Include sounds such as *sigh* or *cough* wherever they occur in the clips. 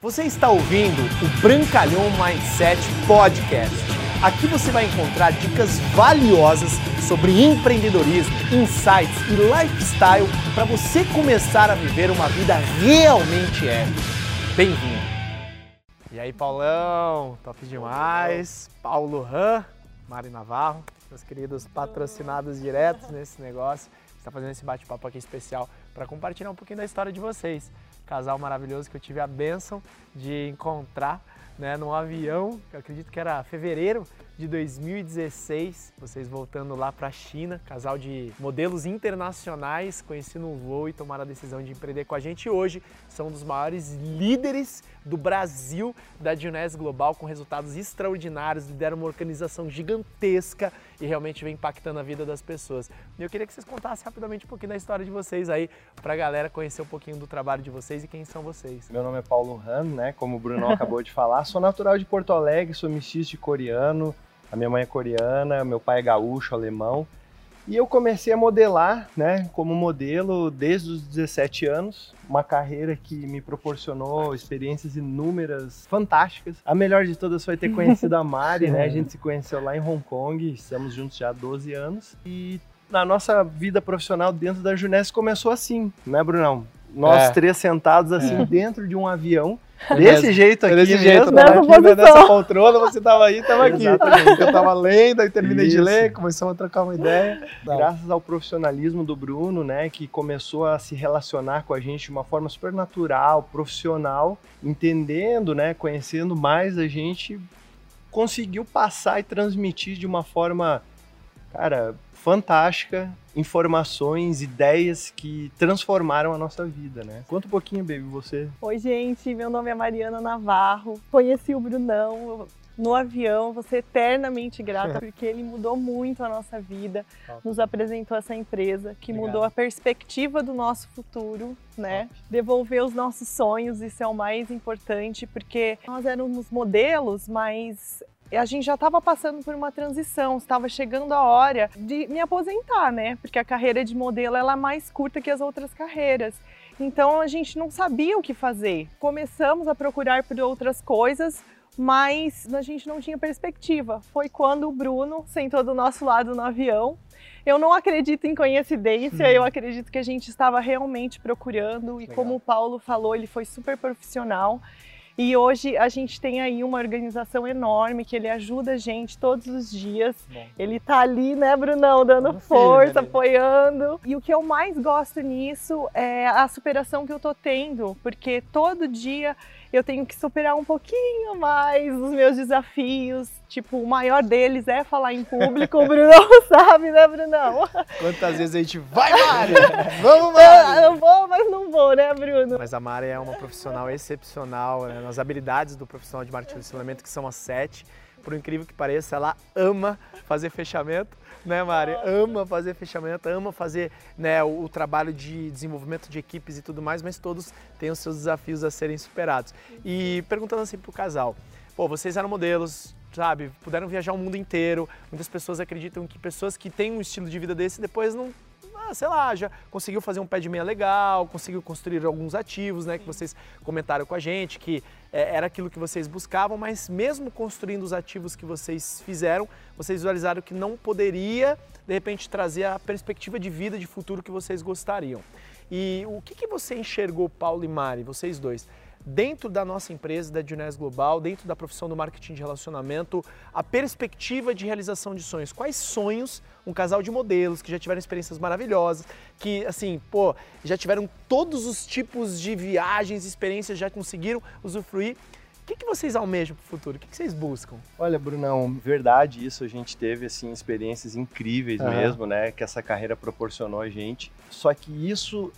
Você está ouvindo o Brancalhão Mindset Podcast. Aqui você vai encontrar dicas valiosas sobre empreendedorismo, insights e lifestyle para você começar a viver uma vida realmente épica. Bem-vindo! E aí, Paulão? Top demais! Paulo Han, Mari Navarro, meus queridos patrocinados diretos nesse negócio. Está fazendo esse bate-papo aqui especial para compartilhar um pouquinho da história de vocês casal maravilhoso que eu tive a bênção de encontrar né, num avião, acredito que era fevereiro de 2016, vocês voltando lá para a China, casal de modelos internacionais, conheci no voo e tomaram a decisão de empreender com a gente. Hoje são um dos maiores líderes do Brasil da Dionés Global, com resultados extraordinários, lideram uma organização gigantesca e realmente vem impactando a vida das pessoas. E eu queria que vocês contassem rapidamente um pouquinho da história de vocês aí, para a galera conhecer um pouquinho do trabalho de vocês e quem são vocês. Meu nome é Paulo Han, né? Como o Bruno *laughs* acabou de falar, sou natural de Porto Alegre, sou mestiço de coreano, a minha mãe é coreana, meu pai é gaúcho, alemão. E eu comecei a modelar, né, como modelo desde os 17 anos, uma carreira que me proporcionou experiências inúmeras, fantásticas. A melhor de todas foi ter conhecido a Mari, *laughs* né? A gente se conheceu lá em Hong Kong, estamos juntos já há 12 anos. E na nossa vida profissional dentro da Juness começou assim, né, Brunão? Nós é. três sentados assim é. dentro de um avião Desse jeito aqui Desse jeito, né? aqui, né? nessa poltrona, você estava aí, estava aqui. Exatamente. Eu estava lendo, aí terminei Isso. de ler, começamos a trocar uma ideia. Graças ao profissionalismo do Bruno, né, que começou a se relacionar com a gente de uma forma super natural, profissional, entendendo, né, conhecendo mais a gente, conseguiu passar e transmitir de uma forma, cara, fantástica, informações, ideias que transformaram a nossa vida, né? Conta um pouquinho, baby, você. Oi, gente, meu nome é Mariana Navarro. Conheci o Brunão no avião, vou ser eternamente grata *laughs* porque ele mudou muito a nossa vida, nos apresentou essa empresa que Obrigado. mudou a perspectiva do nosso futuro, né? Devolveu os nossos sonhos, isso é o mais importante, porque nós éramos modelos, mas a gente já estava passando por uma transição, estava chegando a hora de me aposentar, né? Porque a carreira de modelo ela é mais curta que as outras carreiras. Então a gente não sabia o que fazer. Começamos a procurar por outras coisas, mas a gente não tinha perspectiva. Foi quando o Bruno sentou do nosso lado no avião. Eu não acredito em coincidência, hum. eu acredito que a gente estava realmente procurando e Legal. como o Paulo falou, ele foi super profissional. E hoje a gente tem aí uma organização enorme que ele ajuda a gente todos os dias. Bom. Ele tá ali, né, Brunão, dando Não força, filho, apoiando. E o que eu mais gosto nisso é a superação que eu tô tendo, porque todo dia eu tenho que superar um pouquinho mais os meus desafios. Tipo, o maior deles é falar em público. O *laughs* Brunão sabe, né, Brunão? Quantas vezes a gente vai, Mari? Vamos, Mari! Eu, eu vou, mas não vou, né, Bruno? Mas a Mari é uma profissional excepcional, né? Nas habilidades do profissional de marketing de que são as sete. Por incrível que pareça, ela ama fazer fechamento né, Mari? Ama fazer fechamento, ama fazer né, o, o, trabalho de desenvolvimento de equipes e tudo mais, mas todos têm os seus desafios a serem superados. E perguntando assim pro casal, pô, vocês eram modelos, sabe, puderam viajar o mundo inteiro, muitas pessoas acreditam que pessoas que têm um estilo de vida desse depois não sei lá, já conseguiu fazer um pé de meia legal, conseguiu construir alguns ativos, né, que vocês comentaram com a gente, que é, era aquilo que vocês buscavam, mas mesmo construindo os ativos que vocês fizeram, vocês visualizaram que não poderia, de repente, trazer a perspectiva de vida, de futuro que vocês gostariam. E o que, que você enxergou, Paulo e Mari, vocês dois? Dentro da nossa empresa, da Junés Global, dentro da profissão do marketing de relacionamento, a perspectiva de realização de sonhos. Quais sonhos um casal de modelos que já tiveram experiências maravilhosas, que assim, pô, já tiveram todos os tipos de viagens, experiências, já conseguiram usufruir. O que, que vocês almejam para o futuro? O que, que, vocês buscam? Olha, Brunão, verdade isso. A gente teve assim experiências incríveis uhum. mesmo, né? Que essa carreira proporcionou a gente. Só que isso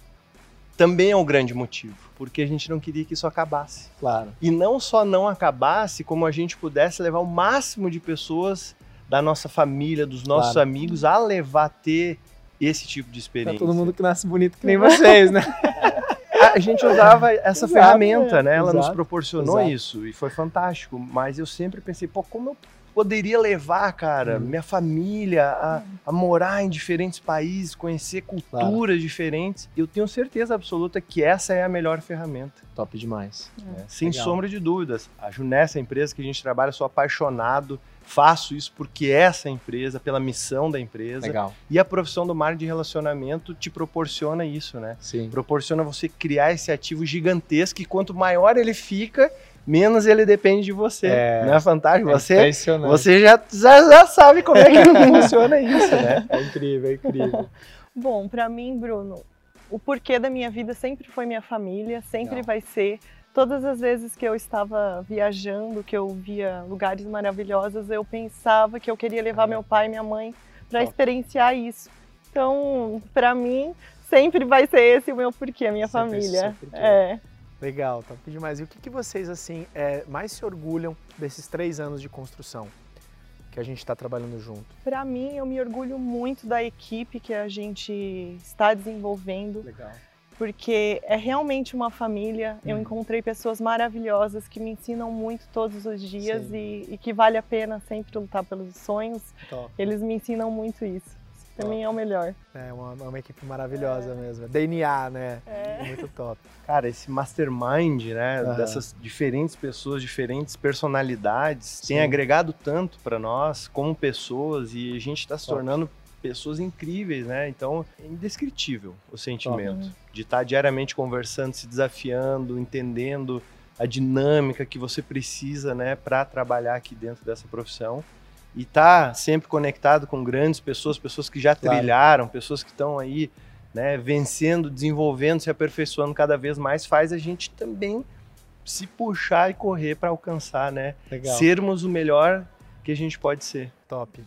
também é um grande motivo, porque a gente não queria que isso acabasse. Claro. E não só não acabasse, como a gente pudesse levar o máximo de pessoas da nossa família, dos nossos claro. amigos a levar a ter esse tipo de experiência. Pra todo mundo que nasce bonito que nem vocês, né? *laughs* a gente usava essa Exato, ferramenta, né? Ela Exato. nos proporcionou Exato. isso e foi fantástico. Mas eu sempre pensei, pô, como eu poderia levar, cara, hum. minha família a, a, morar em diferentes países, conhecer culturas claro. diferentes. Eu tenho certeza absoluta que essa é a melhor ferramenta. Top demais. É, sem Legal. sombra de dúvidas. A Junessa, a empresa que a gente trabalha, sou apaixonado. Faço isso porque essa empresa, pela missão da empresa. Legal. E a profissão do marketing de relacionamento te proporciona isso, né? Sim. Proporciona você criar esse ativo gigantesco e quanto maior ele fica, menos ele depende de você. É, não é fantástico? É você, você já, já, já sabe como é que *laughs* funciona isso, né? É incrível, é incrível. Bom, para mim, Bruno, o porquê da minha vida sempre foi minha família, sempre Legal. vai ser. Todas as vezes que eu estava viajando, que eu via lugares maravilhosos, eu pensava que eu queria levar meu pai e minha mãe para experienciar isso. Então, para mim, sempre vai ser esse o meu porquê, a minha sempre família. É. Legal, top demais. E o que, que vocês assim é, mais se orgulham desses três anos de construção que a gente está trabalhando junto? Para mim, eu me orgulho muito da equipe que a gente está desenvolvendo. Legal. Porque é realmente uma família. Hum. Eu uhum. encontrei pessoas maravilhosas que me ensinam muito todos os dias e, e, que vale a pena sempre lutar pelos sonhos. Top. Eles me ensinam muito isso. Pra mim é o melhor. É uma, uma equipe maravilhosa é. mesmo. DNA, né? É. Muito top. Cara, esse mastermind, né? Uhum. Dessas diferentes pessoas, diferentes personalidades, Sim. tem agregado tanto para nós como pessoas e a gente está se tornando pessoas incríveis, né? Então, é indescritível o sentimento top. de estar tá diariamente conversando, se desafiando, entendendo a dinâmica que você precisa, né, para trabalhar aqui dentro dessa profissão e tá sempre conectado com grandes pessoas, pessoas que já claro. trilharam, pessoas que estão aí, né, vencendo, desenvolvendo, se aperfeiçoando cada vez mais, faz a gente também se puxar e correr para alcançar, né? Legal. Sermos o melhor que a gente pode ser. Top.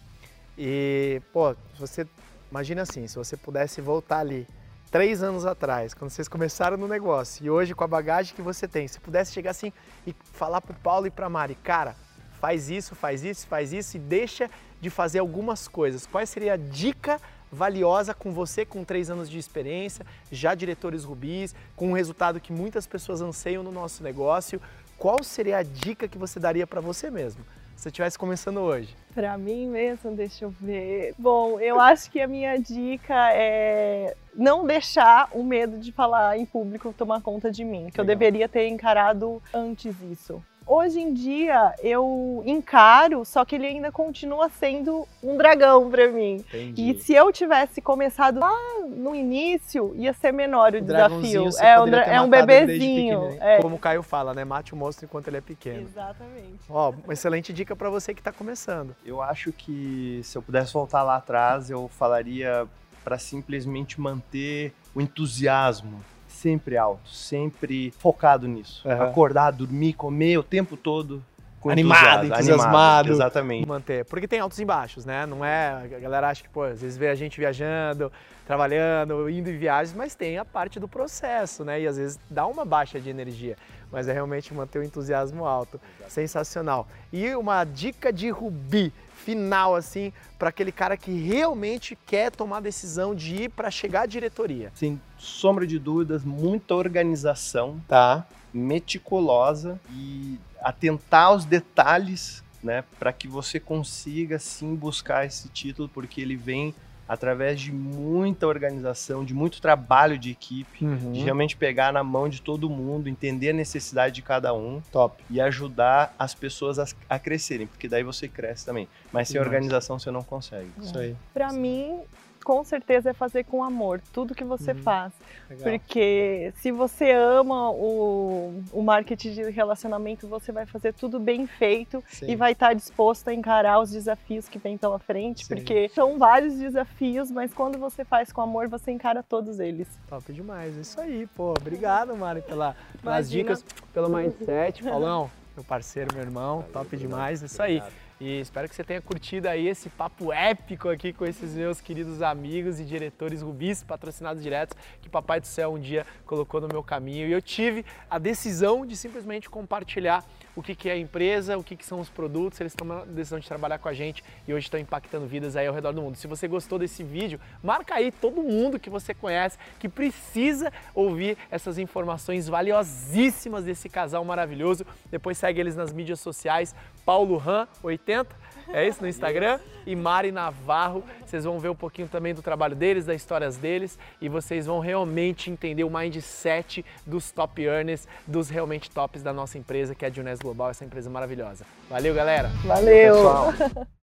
E, pô, você imagina assim, se você pudesse voltar ali três anos atrás, quando vocês começaram no negócio, e hoje com a bagagem que você tem, se pudesse chegar assim e falar pro Paulo e pra Mari, cara, faz isso, faz isso, faz isso e deixa de fazer algumas coisas. Qual seria a dica valiosa com você com três anos de experiência, já diretores rubis, com um resultado que muitas pessoas anseiam no nosso negócio? Qual seria a dica que você daria para você mesmo? Se você estivesse começando hoje? Para mim mesmo, deixa eu ver. Bom, eu acho que a minha dica é não deixar o medo de falar em público tomar conta de mim, que Legal. eu deveria ter encarado antes isso. Hoje em dia eu encaro, só que ele ainda continua sendo um dragão para mim. Entendi. E se eu tivesse começado lá no início, ia ser menor o, o desafio. É um, é um bebezinho. É. Como o Caio fala, né? Mate o monstro enquanto ele é pequeno. Exatamente. Ó, uma excelente dica para você que está começando. Eu acho que se eu pudesse voltar lá atrás, eu falaria para simplesmente manter o entusiasmo sempre alto, sempre focado nisso. Uhum. Acordar, dormir, comer o tempo todo. Animado, entusiasmado. Animado, exatamente. Manter. Porque tem altos e baixos, né? Não é. A galera acha que, pô, às vezes vê a gente viajando, trabalhando, indo em viagens, mas tem a parte do processo, né? E às vezes dá uma baixa de energia. Mas é realmente manter o entusiasmo alto. Sensacional. E uma dica de Rubi final, assim, para aquele cara que realmente quer tomar a decisão de ir para chegar à diretoria? Sem sombra de dúvidas, muita organização, tá? Meticulosa e atentar aos detalhes, né, para que você consiga sim buscar esse título, porque ele vem através de muita organização, de muito trabalho de equipe, uhum. de realmente pegar na mão de todo mundo, entender a necessidade de cada um Top. e ajudar as pessoas a, a crescerem, porque daí você cresce também. Mas sem organização você não consegue. É. Isso aí. Para mim, com certeza é fazer com amor tudo que você uhum. faz. Legal. Porque se você ama o, o marketing de relacionamento, você vai fazer tudo bem feito Sim. e vai estar disposto a encarar os desafios que vem pela frente. Sim. Porque são vários desafios, mas quando você faz com amor, você encara todos eles. Top demais. Isso aí, pô. Obrigado, Mari, pela, pelas dicas, pelo *laughs* mindset. Paulão, meu parceiro, meu irmão. Valeu, top demais. Isso aí. E espero que você tenha curtido aí esse papo épico aqui com esses meus queridos amigos e diretores rubis, patrocinados diretos, que Papai do Céu um dia colocou no meu caminho. E eu tive a decisão de simplesmente compartilhar o que, que é a empresa, o que, que são os produtos, eles tomam a decisão de trabalhar com a gente e hoje estão impactando vidas aí ao redor do mundo. Se você gostou desse vídeo, marca aí todo mundo que você conhece que precisa ouvir essas informações valiosíssimas desse casal maravilhoso. Depois segue eles nas mídias sociais, Paulo Ram, 80 80, é isso no Instagram? E Mari Navarro, vocês vão ver um pouquinho também do trabalho deles, das histórias deles e vocês vão realmente entender o mindset dos top earners, dos realmente tops da nossa empresa, que é a Junés Global, essa empresa maravilhosa. Valeu, galera! Valeu! Pessoal. *laughs*